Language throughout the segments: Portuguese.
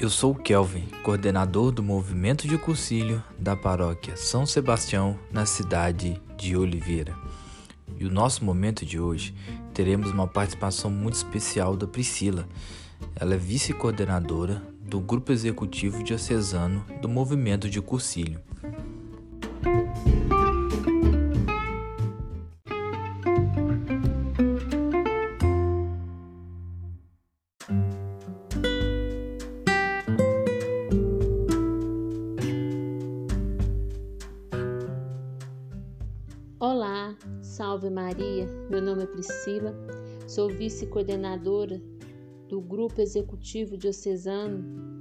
Eu sou o Kelvin, coordenador do movimento de cursilho da paróquia São Sebastião, na cidade de Oliveira. E o nosso momento de hoje teremos uma participação muito especial da Priscila. Ela é vice-coordenadora do grupo executivo diocesano do movimento de cursilho. Vice-coordenadora do Grupo Executivo Diocesano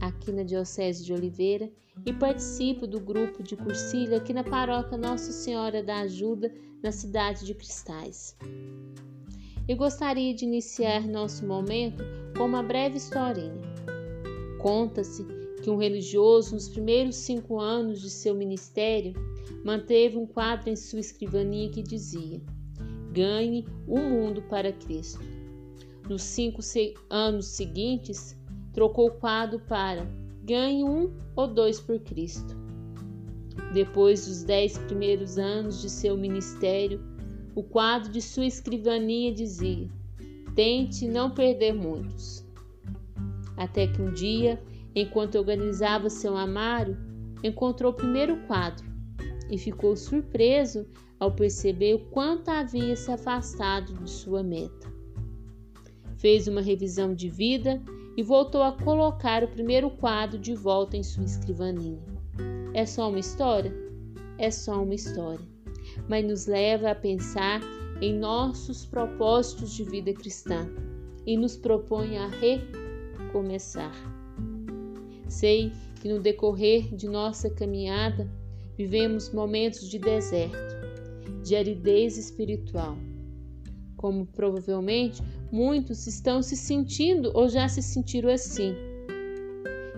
aqui na Diocese de Oliveira e participo do grupo de cursilho aqui na paróquia Nossa Senhora da Ajuda, na cidade de Cristais. Eu gostaria de iniciar nosso momento com uma breve historinha. Conta-se que um religioso, nos primeiros cinco anos de seu ministério, manteve um quadro em sua escrivaninha que dizia: Ganhe o mundo para Cristo. Nos cinco anos seguintes, trocou o quadro para Ganhe um ou dois por Cristo. Depois dos dez primeiros anos de seu ministério, o quadro de sua escrivaninha dizia: Tente não perder muitos. Até que um dia, enquanto organizava seu armário, encontrou o primeiro quadro e ficou surpreso ao perceber o quanto havia se afastado de sua meta. Fez uma revisão de vida e voltou a colocar o primeiro quadro de volta em sua escrivaninha. É só uma história? É só uma história, mas nos leva a pensar em nossos propósitos de vida cristã e nos propõe a recomeçar. Sei que no decorrer de nossa caminhada Vivemos momentos de deserto, de aridez espiritual. Como provavelmente muitos estão se sentindo ou já se sentiram assim.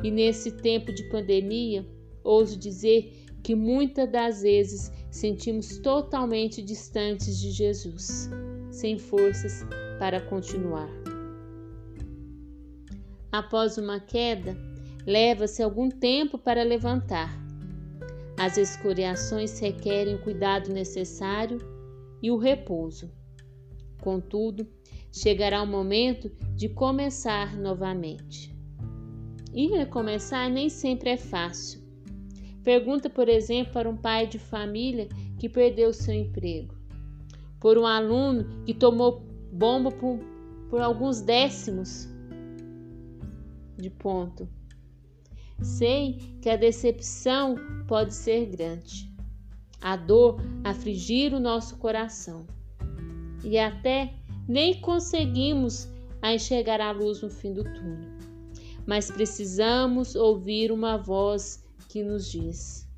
E nesse tempo de pandemia, ouso dizer que muitas das vezes sentimos totalmente distantes de Jesus, sem forças para continuar. Após uma queda, leva-se algum tempo para levantar as escoriações requerem o cuidado necessário e o repouso. Contudo, chegará o momento de começar novamente. E recomeçar nem sempre é fácil. Pergunta, por exemplo, para um pai de família que perdeu seu emprego, por um aluno que tomou bomba por, por alguns décimos de ponto Sei que a decepção pode ser grande, a dor afligir o nosso coração e até nem conseguimos a enxergar a luz no fim do túnel. Mas precisamos ouvir uma voz que nos diz: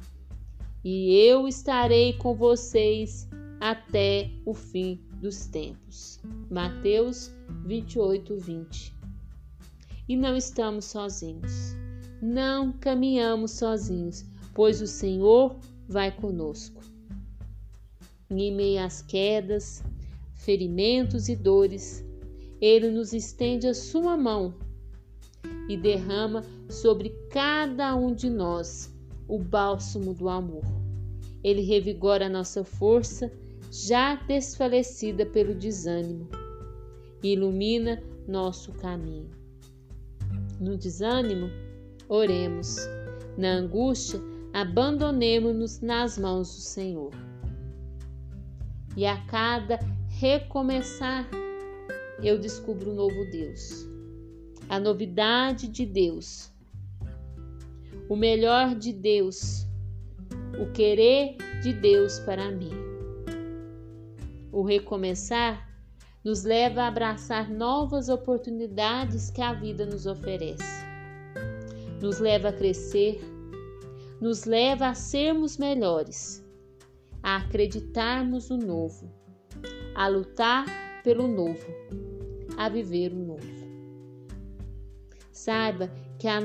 E eu estarei com vocês até o fim dos tempos. Mateus 28, 20. E não estamos sozinhos não caminhamos sozinhos, pois o Senhor vai conosco. Em meio às quedas, ferimentos e dores, Ele nos estende a sua mão e derrama sobre cada um de nós o bálsamo do amor. Ele revigora a nossa força, já desfalecida pelo desânimo, e ilumina nosso caminho. No desânimo, Oremos. Na angústia, abandonemo-nos nas mãos do Senhor. E a cada recomeçar, eu descubro um novo Deus. A novidade de Deus. O melhor de Deus. O querer de Deus para mim. O recomeçar nos leva a abraçar novas oportunidades que a vida nos oferece nos leva a crescer, nos leva a sermos melhores, a acreditarmos no novo, a lutar pelo novo, a viver o novo. Saiba que a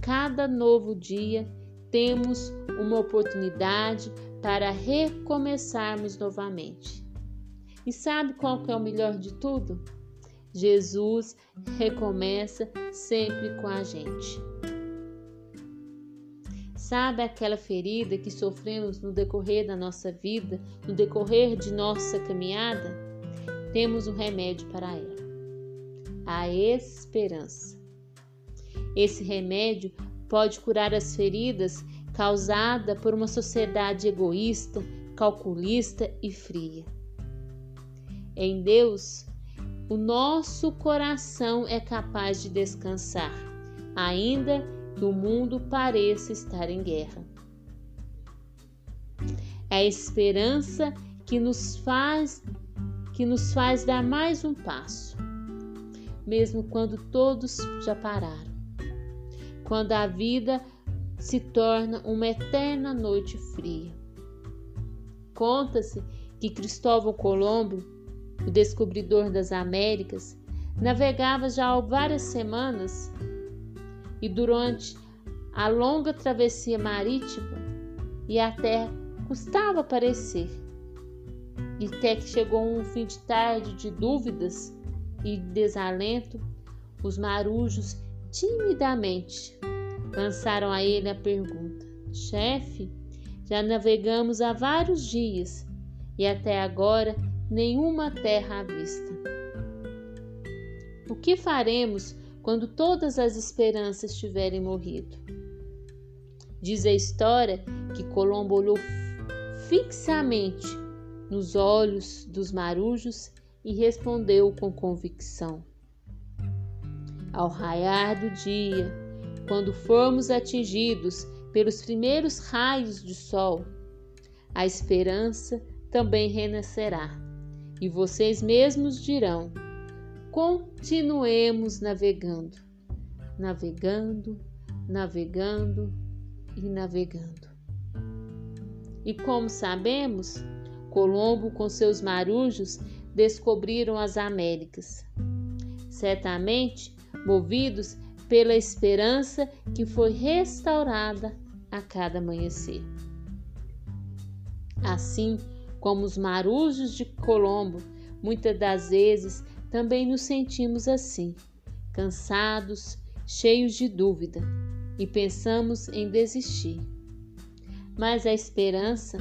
cada novo dia temos uma oportunidade para recomeçarmos novamente. E sabe qual que é o melhor de tudo? Jesus recomeça sempre com a gente. Sabe aquela ferida que sofremos no decorrer da nossa vida, no decorrer de nossa caminhada? Temos um remédio para ela: a esperança. Esse remédio pode curar as feridas causadas por uma sociedade egoísta, calculista e fria. Em Deus, o nosso coração é capaz de descansar, ainda que o mundo pareça estar em guerra. É a esperança que nos faz que nos faz dar mais um passo, mesmo quando todos já pararam. Quando a vida se torna uma eterna noite fria. Conta-se que Cristóvão Colombo, o descobridor das Américas, navegava já há várias semanas e durante a longa travessia marítima e a terra custava aparecer. E até que chegou um fim de tarde de dúvidas e desalento, os marujos timidamente lançaram a ele a pergunta: Chefe, já navegamos há vários dias e até agora nenhuma terra à vista. O que faremos quando todas as esperanças tiverem morrido. Diz a história que Colombo olhou fixamente nos olhos dos marujos e respondeu com convicção: Ao raiar do dia, quando formos atingidos pelos primeiros raios de sol, a esperança também renascerá, e vocês mesmos dirão: continuemos navegando, navegando, navegando e navegando. E como sabemos, Colombo com seus marujos descobriram as Américas. Certamente movidos pela esperança que foi restaurada a cada amanhecer. Assim como os marujos de Colombo, muitas das vezes também nos sentimos assim, cansados, cheios de dúvida e pensamos em desistir. Mas a esperança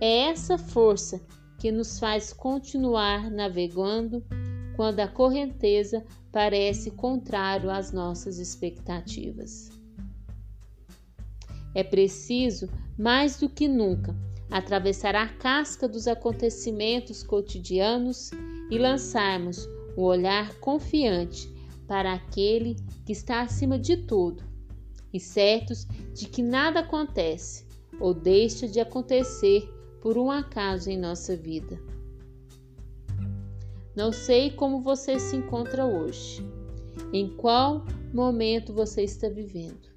é essa força que nos faz continuar navegando quando a correnteza parece contrário às nossas expectativas. É preciso, mais do que nunca, atravessar a casca dos acontecimentos cotidianos e lançarmos o olhar confiante para aquele que está acima de tudo e certos de que nada acontece ou deixa de acontecer por um acaso em nossa vida. Não sei como você se encontra hoje, em qual momento você está vivendo,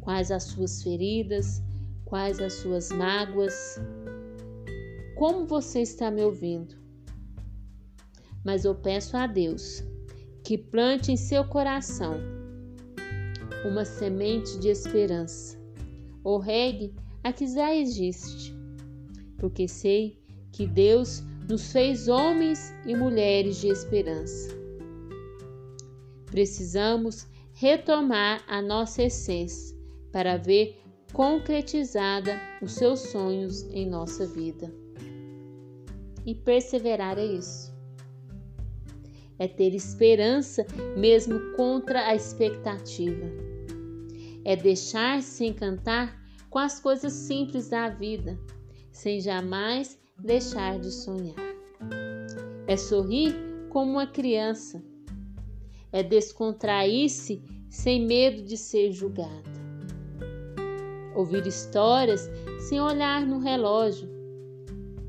quais as suas feridas, quais as suas mágoas, como você está me ouvindo mas eu peço a Deus que plante em seu coração uma semente de esperança, ou regue a que já existe, porque sei que Deus nos fez homens e mulheres de esperança. Precisamos retomar a nossa essência para ver concretizada os seus sonhos em nossa vida. E perseverar é isso é ter esperança mesmo contra a expectativa. É deixar-se encantar com as coisas simples da vida, sem jamais deixar de sonhar. É sorrir como uma criança. É descontrair-se sem medo de ser julgada. Ouvir histórias sem olhar no relógio.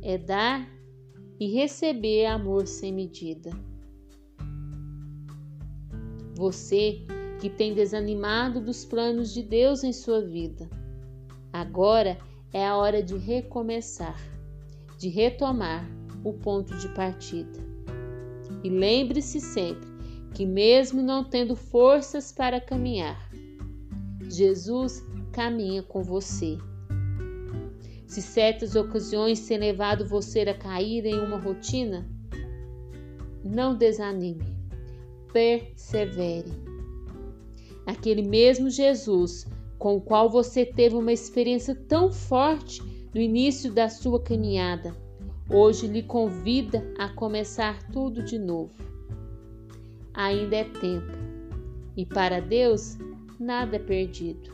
É dar e receber amor sem medida. Você que tem desanimado dos planos de Deus em sua vida. Agora é a hora de recomeçar, de retomar o ponto de partida. E lembre-se sempre que, mesmo não tendo forças para caminhar, Jesus caminha com você. Se certas ocasiões têm levado você a cair em uma rotina, não desanime, persevere. Aquele mesmo Jesus com o qual você teve uma experiência tão forte no início da sua caminhada, hoje lhe convida a começar tudo de novo. Ainda é tempo, e para Deus nada é perdido.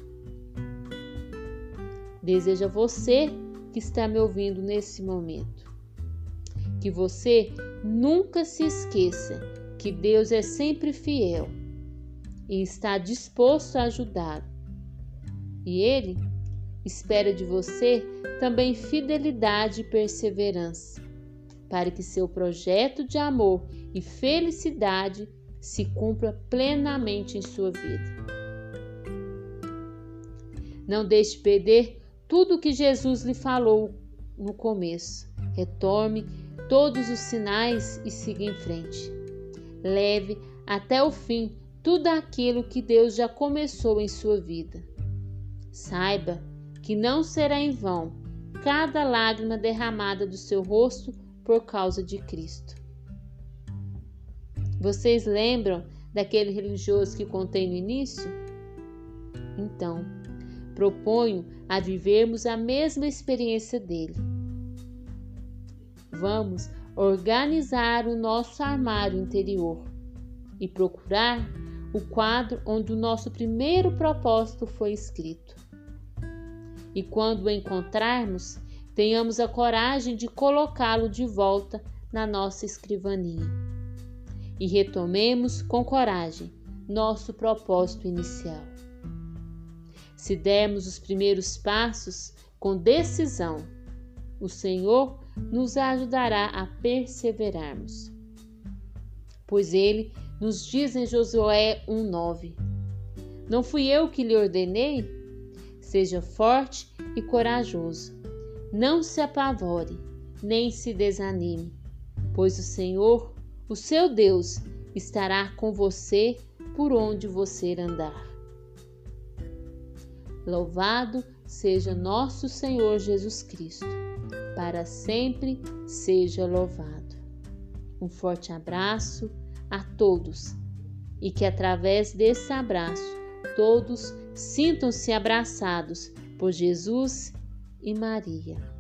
Deseja você que está me ouvindo nesse momento que você nunca se esqueça que Deus é sempre fiel e está disposto a ajudar. E Ele espera de você também fidelidade e perseverança, para que seu projeto de amor e felicidade se cumpra plenamente em sua vida. Não deixe perder tudo o que Jesus lhe falou no começo. Retorne todos os sinais e siga em frente. Leve até o fim tudo aquilo que Deus já começou em sua vida. Saiba que não será em vão cada lágrima derramada do seu rosto por causa de Cristo. Vocês lembram daquele religioso que contei no início? Então, proponho a vivermos a mesma experiência dele vamos organizar o nosso armário interior e procurar o quadro onde o nosso primeiro propósito foi escrito. E quando o encontrarmos, tenhamos a coragem de colocá-lo de volta na nossa escrivaninha. E retomemos com coragem nosso propósito inicial. Se dermos os primeiros passos com decisão, o Senhor nos ajudará a perseverarmos. Pois ele nos diz em Josué 1:9: Não fui eu que lhe ordenei? Seja forte e corajoso. Não se apavore, nem se desanime, pois o Senhor, o seu Deus, estará com você por onde você andar. Louvado seja nosso Senhor Jesus Cristo para sempre seja louvado. Um forte abraço a todos e que através desse abraço todos sintam-se abraçados por Jesus e Maria.